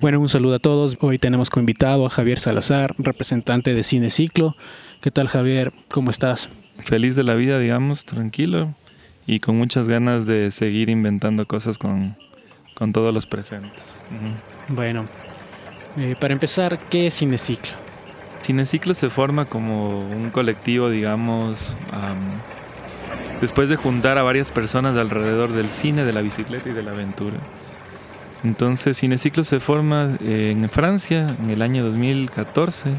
Bueno, un saludo a todos. Hoy tenemos como invitado a Javier Salazar, representante de Cine Ciclo. ¿Qué tal Javier? ¿Cómo estás? Feliz de la vida, digamos, tranquilo y con muchas ganas de seguir inventando cosas con, con todos los presentes. Bueno, eh, para empezar, ¿qué es Cine Ciclo? Cine Ciclo se forma como un colectivo, digamos, después de juntar a varias personas alrededor del cine, de la bicicleta y de la aventura. Entonces Cineciclo se forma eh, en Francia en el año 2014,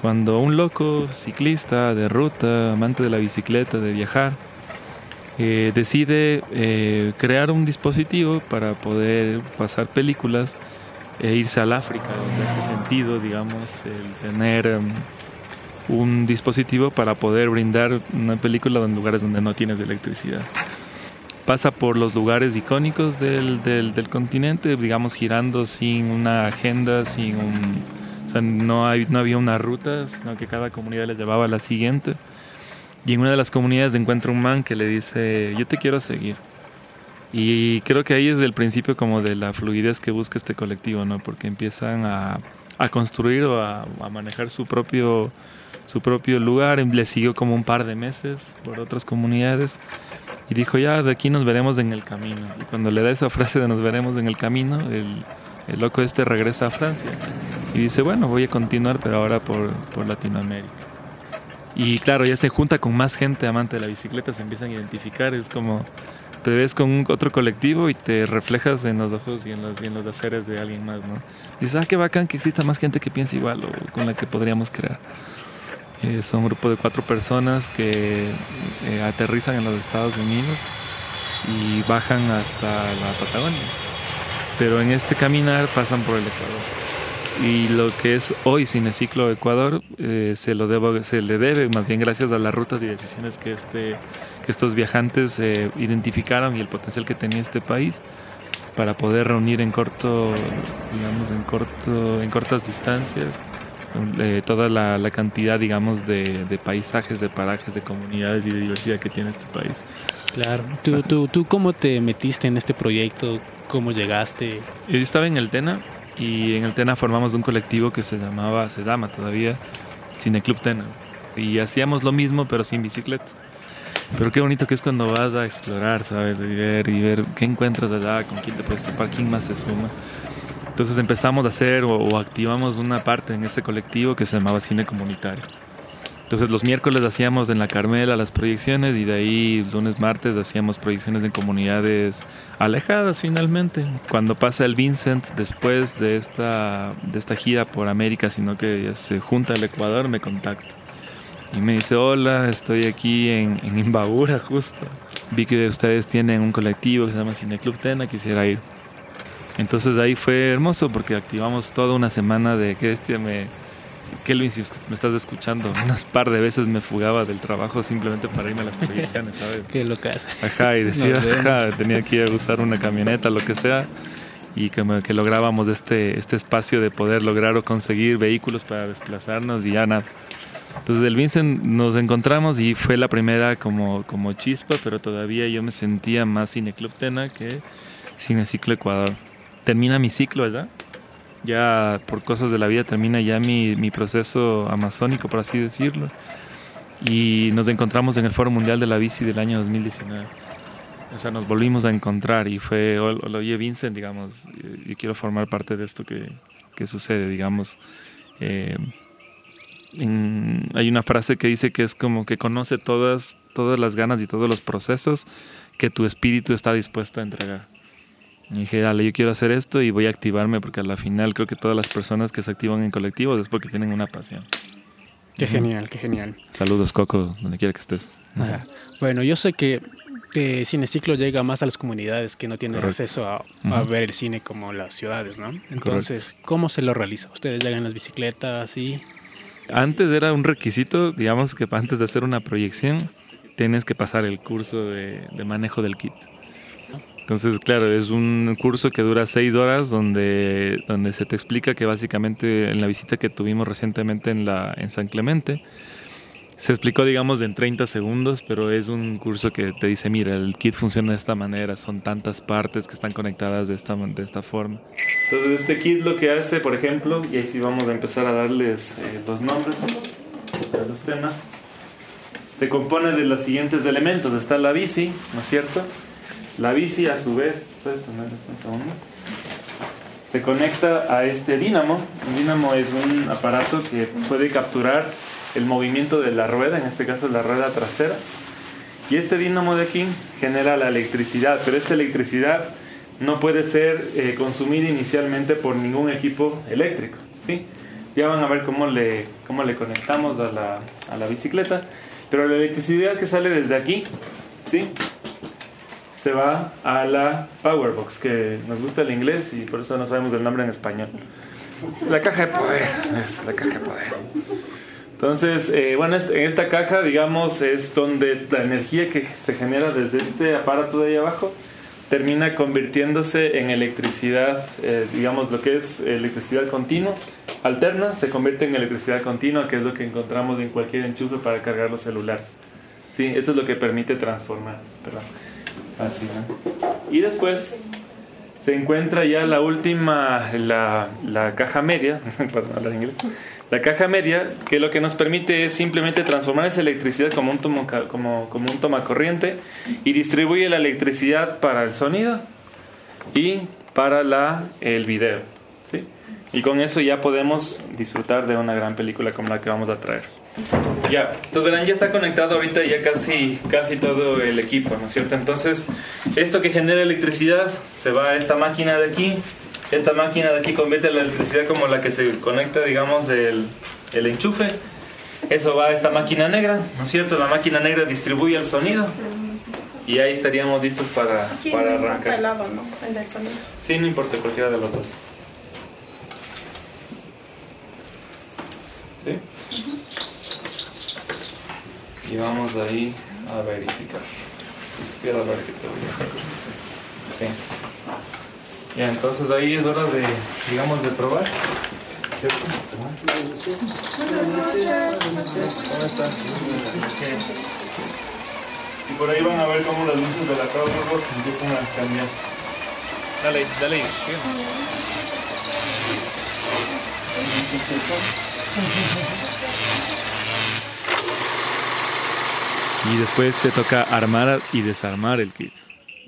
cuando un loco ciclista de ruta, amante de la bicicleta, de viajar, eh, decide eh, crear un dispositivo para poder pasar películas e irse al África, donde hace sentido, digamos, el tener em, un dispositivo para poder brindar una película en lugares donde no tienes electricidad pasa por los lugares icónicos del, del, continente, digamos girando sin una agenda, sin no, hay, no había una ruta, sino que cada comunidad le llevaba a la siguiente. Y en una de las comunidades encuentra un man que le dice, yo te quiero seguir. Y creo que ahí es el principio como de la fluidez que busca este colectivo, ¿no? Porque empiezan a, a construir o a, a, manejar su propio, su propio lugar. Le siguió como un par de meses por otras comunidades y dijo, ya, de aquí nos veremos en el camino. Y cuando le da esa frase de nos veremos en el camino, el, el loco este regresa a Francia. Y dice, bueno, voy a continuar, pero ahora por, por Latinoamérica. Y claro, ya se junta con más gente amante de la bicicleta, se empiezan a identificar, es como te ves con otro colectivo y te reflejas en los ojos y en los, y en los haceres de alguien más, ¿no? Dices, ah, qué bacán que exista más gente que piense igual o con la que podríamos crear. Eh, son un grupo de cuatro personas que eh, aterrizan en los Estados Unidos y bajan hasta la Patagonia. Pero en este caminar pasan por el Ecuador. Y lo que es hoy Cineciclo Ecuador eh, se, lo se le debe más bien gracias a las rutas y decisiones que, este, que estos viajantes identificaron y el potencial que tenía este país para poder reunir en corto, digamos, en corto, en cortas distancias toda la, cantidad, digamos, de, paisajes, de parajes, de comunidades y de diversidad que tiene este país. Claro. ¿Tú, tú, tú cómo te metiste en este proyecto? ¿Cómo llegaste? Yo estaba en el TENA y en el TENA formamos un colectivo que se llamaba, se llama todavía, Cineclub TENA. Y hacíamos lo mismo pero sin bicicleta. Pero qué bonito que es cuando vas a explorar, ¿sabes? Y ver, y ver qué encuentras allá, con quién te puedes topar, quién más se suma. Entonces empezamos a hacer o, activamos una parte en ese colectivo que se llamaba cine comunitario. Entonces los miércoles hacíamos en la Carmela las proyecciones y de ahí lunes, martes hacíamos proyecciones en comunidades alejadas finalmente. Cuando pasa el Vincent después de esta, de esta gira por América, sino que se junta al Ecuador, me contacta. Y me dice, hola, estoy aquí en, en Imbabura justo. Vi que ustedes tienen un colectivo que se llama Cine Club Tena, quisiera ir. Entonces ahí fue hermoso porque activamos toda una semana de que este me... Kelvin, si me estás escuchando, unas par de veces me fugaba del trabajo simplemente para irme a las proyecciones, ¿sabes? Qué locas. Ajá, y decía, ajá, tenía que ir a usar una camioneta, lo que sea, y que, que lográbamos este, este espacio de poder lograr o conseguir vehículos para desplazarnos y ya nada. Entonces el Vincent nos encontramos y fue la primera como, como chispa, pero todavía yo me sentía más Club Tena que Ciclo Ecuador termina mi ciclo, ¿verdad? Ya por cosas de la vida termina ya mi, mi proceso amazónico, por así decirlo. Y nos encontramos en el Foro Mundial de la Bici del año 2019. O sea, nos volvimos a encontrar y fue, oye Vincent, digamos, yo quiero formar parte de esto que, que sucede, digamos. Eh, hay una frase que dice que es como que conoce todas, todas las ganas y todos los procesos que tu espíritu está dispuesto a entregar. Y dije, dale, yo quiero hacer esto y voy a activarme porque a la final creo que todas las personas que se activan en colectivos es porque tienen una pasión. Qué genial, qué genial. Saludos, Coco, donde quiera que estés. Bueno, yo sé que eh, Cineciclo llega más a las comunidades que no tienen acceso a, ver el cine como las ciudades, ¿no? Entonces, ¿cómo se lo realiza? ¿Ustedes llegan en las bicicletas y...? Antes era un requisito, digamos que antes de hacer una proyección tienes que pasar el curso de manejo del kit. Entonces, claro, es un curso que dura seis horas donde, donde se te explica que básicamente en la visita que tuvimos recientemente en, la, en San Clemente, se explicó, digamos, en 30 segundos, pero es un curso que te dice, mira, el kit funciona de esta manera, son tantas partes que están conectadas de esta, de esta forma. Entonces este kit lo que hace, por ejemplo, y ahí sí vamos a empezar a darles eh, los nombres de los temas, se compone de los siguientes elementos. Está la bici, ¿no es cierto? La bici a su vez. Se conecta a este dínamo. Un dínamo es un aparato que puede capturar el movimiento de la rueda, en este caso la rueda trasera. Y este dínamo de aquí genera la electricidad, pero esta electricidad no puede ser eh, consumida inicialmente por ningún equipo eléctrico. ¿sí? Ya van a ver cómo le, cómo le conectamos a la, a la bicicleta. Pero la electricidad que sale desde aquí, ¿sí? Se va a la Powerbox, que nos gusta el inglés y por eso no sabemos el nombre en español. La caja de poder, es la caja de poder. Entonces, eh, bueno, en esta caja, digamos, es donde la energía que se genera desde este aparato de ahí abajo termina convirtiéndose en electricidad, eh, digamos, lo que es electricidad continua, alterna, se convierte en electricidad continua, que es lo que encontramos en cualquier enchufe para cargar los celulares. Sí, eso es lo que permite transformar. Perdón. Y después se encuentra ya la última, la, la caja media, la caja media, que lo que nos permite es simplemente transformar esa electricidad como un, tomo, como, como un toma corriente y distribuye la electricidad para el sonido y para la, el video. ¿sí? Y con eso ya podemos disfrutar de una gran película como la que vamos a traer. Ya, entonces verán, ya está conectado ahorita ya casi, casi todo el equipo, ¿no es cierto? Entonces, esto que genera electricidad se va a esta máquina de aquí esta máquina de aquí convierte la electricidad como la que se conecta, digamos, el, el enchufe. Eso va a esta máquina negra, ¿no es cierto? La máquina negra distribuye el sonido. Y ahí estaríamos listos para, para arrancar. El lado, ¿no? El del sonido. Sí, no importa, cualquiera de los dos. ¿Sí? Y vamos ahí a verificar. Izquierda. Sí. Ya, entonces ahí es hora de, digamos, de probar. ¿Cierto? ¿Cómo está? Y por ahí van a ver cómo las luces de la Powerbox empiezan a cambiar. Dale, dale. Y después te toca armar y desarmar el kit.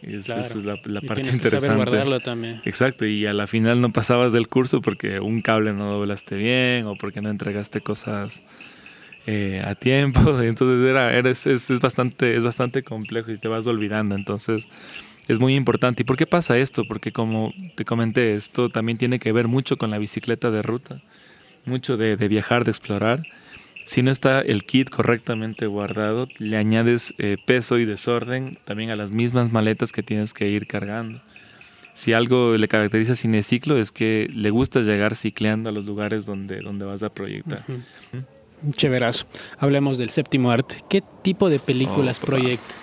Esa es la, parte interesante. guardarlo también. Exacto, y a la final no pasabas del curso porque un cable no doblaste bien o porque no entregaste cosas eh, a tiempo. Entonces era, es, es, bastante, es bastante complejo y te vas olvidando. Entonces es muy importante. ¿Y por qué pasa esto? Porque como te comenté, esto también tiene que ver mucho con la bicicleta de ruta, mucho de, de viajar, de explorar si no está el kit correctamente guardado, le añades eh, peso y desorden también a las mismas maletas que tienes que ir cargando. Si algo le caracteriza a Cineciclo es que le gusta llegar cicleando a los lugares donde, donde vas a proyectar. Chéverazo. Hablemos del séptimo arte. ¿Qué tipo de películas oh, proyecta?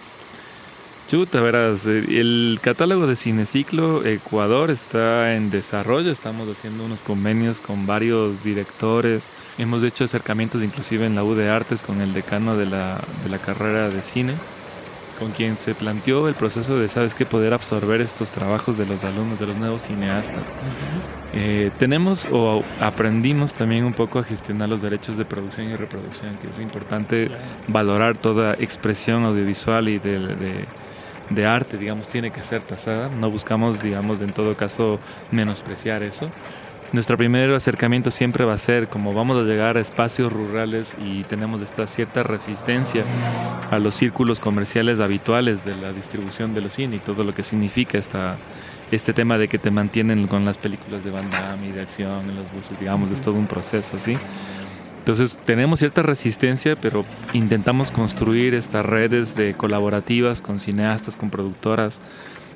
Chuta, verás, eh, el catálogo de Cineciclo Ecuador está en desarrollo. Estamos haciendo unos convenios con varios directores, Hemos hecho acercamientos inclusive en la U de Artes con el decano de la, de la carrera de cine, con quien se planteó el proceso de, ¿sabes qué?, poder absorber estos trabajos de los alumnos, de los nuevos cineastas. Eh, tenemos o aprendimos también un poco a gestionar los derechos de producción y reproducción, que es importante valorar toda expresión audiovisual y de, de, de arte, digamos, tiene que ser tasada. No buscamos, digamos, en todo caso menospreciar eso nuestro primer acercamiento siempre va a ser como vamos a llegar a espacios rurales y tenemos esta cierta resistencia a los círculos comerciales habituales de la distribución de los cine y todo lo que significa esta, este tema de que te mantienen con las películas de banda y de acción en los buses, digamos, es todo un proceso, ¿sí? Entonces tenemos cierta resistencia, pero intentamos construir estas redes de colaborativas con cineastas, con productoras,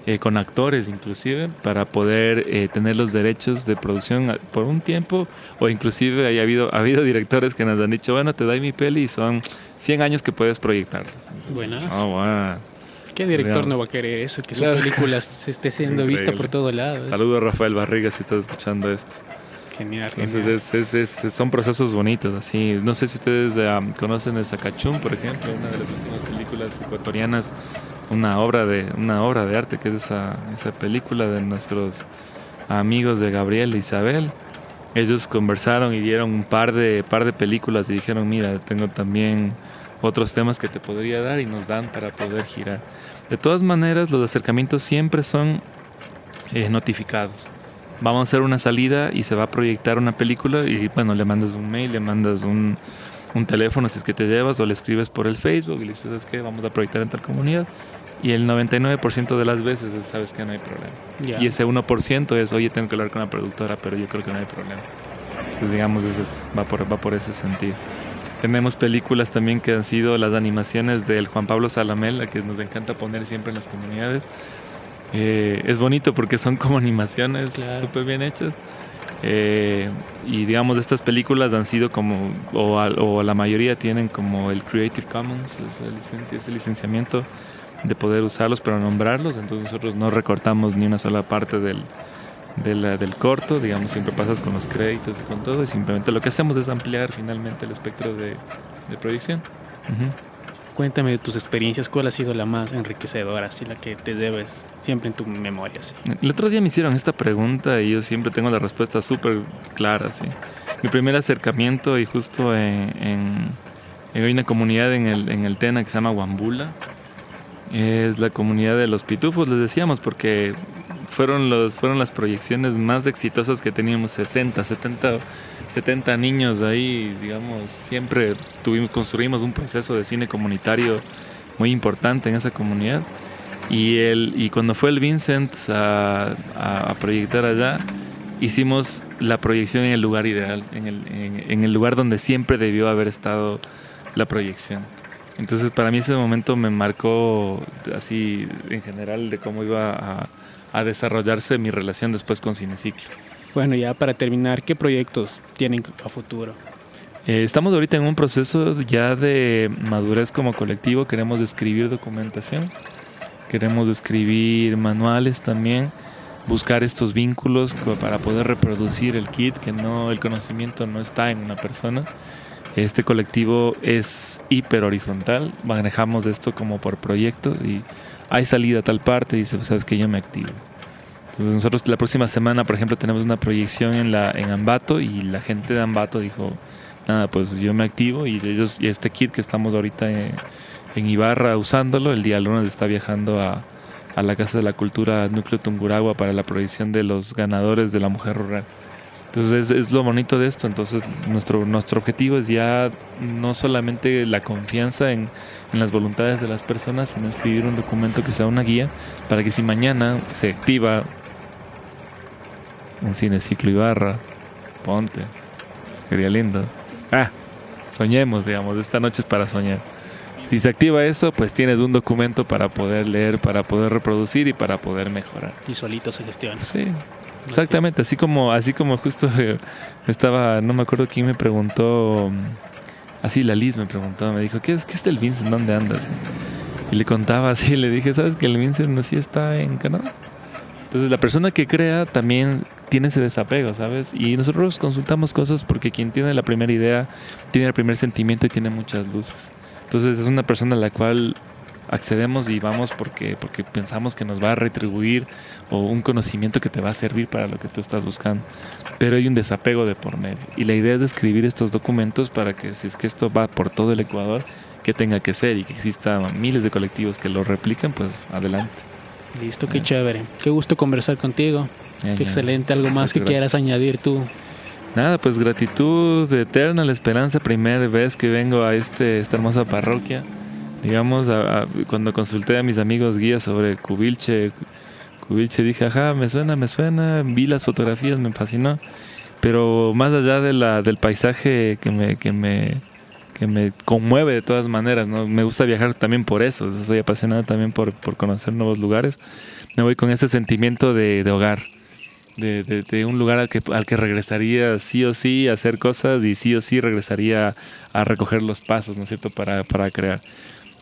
eh, con actores inclusive, para poder eh, tener los derechos de producción por un tiempo, o inclusive ha habido, ha habido directores que nos han dicho, bueno, te doy mi peli y son 100 años que puedes proyectar. Buenas. Oh, ¿Qué director no va a querer eso? Que su película se esté siendo vista por todos lados. Saludos a Rafael Barriga si estás escuchando esto. Genial, Entonces son procesos bonitos, así. No sé si ustedes um, conocen el Sacachún, por ejemplo, una de las últimas películas ecuatorianas, una obra de, una obra de arte que es esa, esa película de nuestros amigos de Gabriel e Isabel. Ellos conversaron y dieron un par de, par de películas y dijeron, mira, tengo también otros temas que te podría dar y nos dan para poder girar. De todas maneras, los acercamientos siempre son eh, notificados vamos a hacer una salida y se va a proyectar una película y bueno, le mandas un mail, le mandas un, un teléfono si es que te llevas o le escribes por el Facebook y le dices, ¿sabes qué? Vamos a proyectar en tal comunidad. Y el 99% de las veces sabes que no hay problema. Y ese 1% es, oye, tengo que hablar con la productora, pero yo creo que no hay problema. Pues digamos, ese va, por, va por ese sentido. Tenemos películas también que han sido las animaciones del Juan Pablo Salamela, que nos encanta poner siempre en las comunidades. Eh, es bonito porque son como animaciones súper bien hechas. Eh, y digamos, estas películas han sido como, o, la mayoría tienen como el Creative Commons, esa licencia, ese licenciamiento de poder usarlos para nombrarlos. Entonces nosotros no recortamos ni una sola parte del, del, corto, digamos, siempre pasas con los créditos y con todo. Y simplemente lo que hacemos es ampliar finalmente el espectro de, proyección. Cuéntame de tus experiencias, ¿cuál ha sido la más enriquecedora, así la que te debes siempre en tu memoria? El otro día me hicieron esta pregunta y yo siempre tengo la respuesta súper clara. ¿sí? Mi primer acercamiento y justo en, en, una comunidad en el, en el Tena que se llama Wambula, es la comunidad de los pitufos, les decíamos, porque fueron, los, fueron las proyecciones más exitosas que teníamos, 60, 70 70 niños ahí, digamos, siempre tuvimos, construimos un proceso de cine comunitario muy importante en esa comunidad. Y, el, y cuando fue el Vincent a, a, proyectar allá, hicimos la proyección en el lugar ideal, en el, en, el lugar donde siempre debió haber estado la proyección. Entonces para mí ese momento me marcó así en general de cómo iba a, a desarrollarse mi relación después con Cineciclo. Bueno, ya para terminar, ¿qué proyectos tienen a futuro? Eh, estamos ahorita en un proceso ya de madurez como colectivo. Queremos escribir documentación, queremos escribir manuales también, buscar estos vínculos para poder reproducir el kit, que no el conocimiento no está en una persona. Este colectivo es hiper horizontal, manejamos esto como por proyectos y hay salida a tal parte y sabes que yo me activo. Entonces nosotros la próxima semana, por ejemplo, tenemos una proyección en la Ambato y la gente de Ambato dijo, nada, pues yo me activo y ellos y este kit que estamos ahorita en, Ibarra usándolo, el día lunes está viajando a, a la Casa de la Cultura Núcleo Tunguragua para la proyección de los ganadores de la mujer rural. Entonces es, es, lo bonito de esto. Entonces nuestro, nuestro objetivo es ya no solamente la confianza en, en, las voluntades de las personas, sino escribir un documento que sea una guía para que si mañana se activa un cine ciclo Ibarra, ponte, sería lindo. Ah, soñemos, digamos, esta noche es para soñar. Si se activa eso, pues tienes un documento para poder leer, para poder reproducir y para poder mejorar. Y solito se gestiona. Sí, exactamente. Así como, así como justo estaba, no me acuerdo quién me preguntó, así la Liz me preguntó, me dijo, ¿qué es, qué es el Vincent? ¿Dónde andas? Y le contaba así, le dije, ¿sabes que el Vincent sí está en Canadá? Entonces la persona que crea también tiene ese desapego, ¿sabes? Y nosotros consultamos cosas porque quien tiene la primera idea tiene el primer sentimiento y tiene muchas luces. Entonces es una persona a la cual accedemos y vamos porque, porque pensamos que nos va a retribuir o un conocimiento que te va a servir para lo que tú estás buscando. Pero hay un desapego de por medio. Y la idea es escribir estos documentos para que si es que esto va por todo el Ecuador, que tenga que ser y que exista miles de colectivos que lo repliquen, pues adelante. Listo, qué chévere. Qué gusto conversar contigo. qué excelente. ¿Algo más que quieras añadir tú? Nada, pues gratitud eterna, la esperanza, primera vez que vengo a este, esta hermosa parroquia. Digamos, cuando consulté a mis amigos guías sobre Cubilche, Cubilche dije, ajá, me suena, me suena, vi las fotografías, me fascinó. Pero más allá de la, del paisaje que me, que me que me conmueve de todas maneras. ¿no? Me gusta viajar también por eso. Soy apasionado también por, por conocer nuevos lugares. Me voy con ese sentimiento de, de hogar. De, de, un lugar al que, al que regresaría sí o sí a hacer cosas y sí o sí regresaría a recoger los pasos, ¿no es cierto?, para, para crear.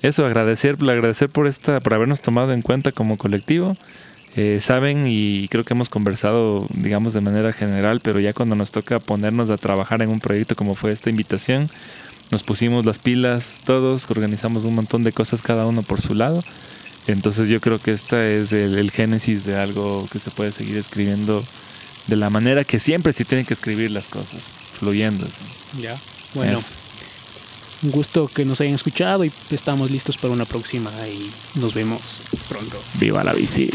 Eso, agradecer, agradecer por, esta, por habernos tomado en cuenta como colectivo. eh, saben y creo que hemos conversado, digamos, de manera general, pero ya cuando nos toca ponernos a trabajar en un proyecto como fue esta invitación, nos pusimos las pilas todos, organizamos un montón de cosas cada uno por su lado. Entonces yo creo que esta es el, génesis de algo que se puede seguir escribiendo de la manera que siempre se tienen que escribir las cosas, fluyendo. Ya, bueno. Un gusto que nos hayan escuchado y estamos listos para una próxima y nos vemos pronto. Viva la bici.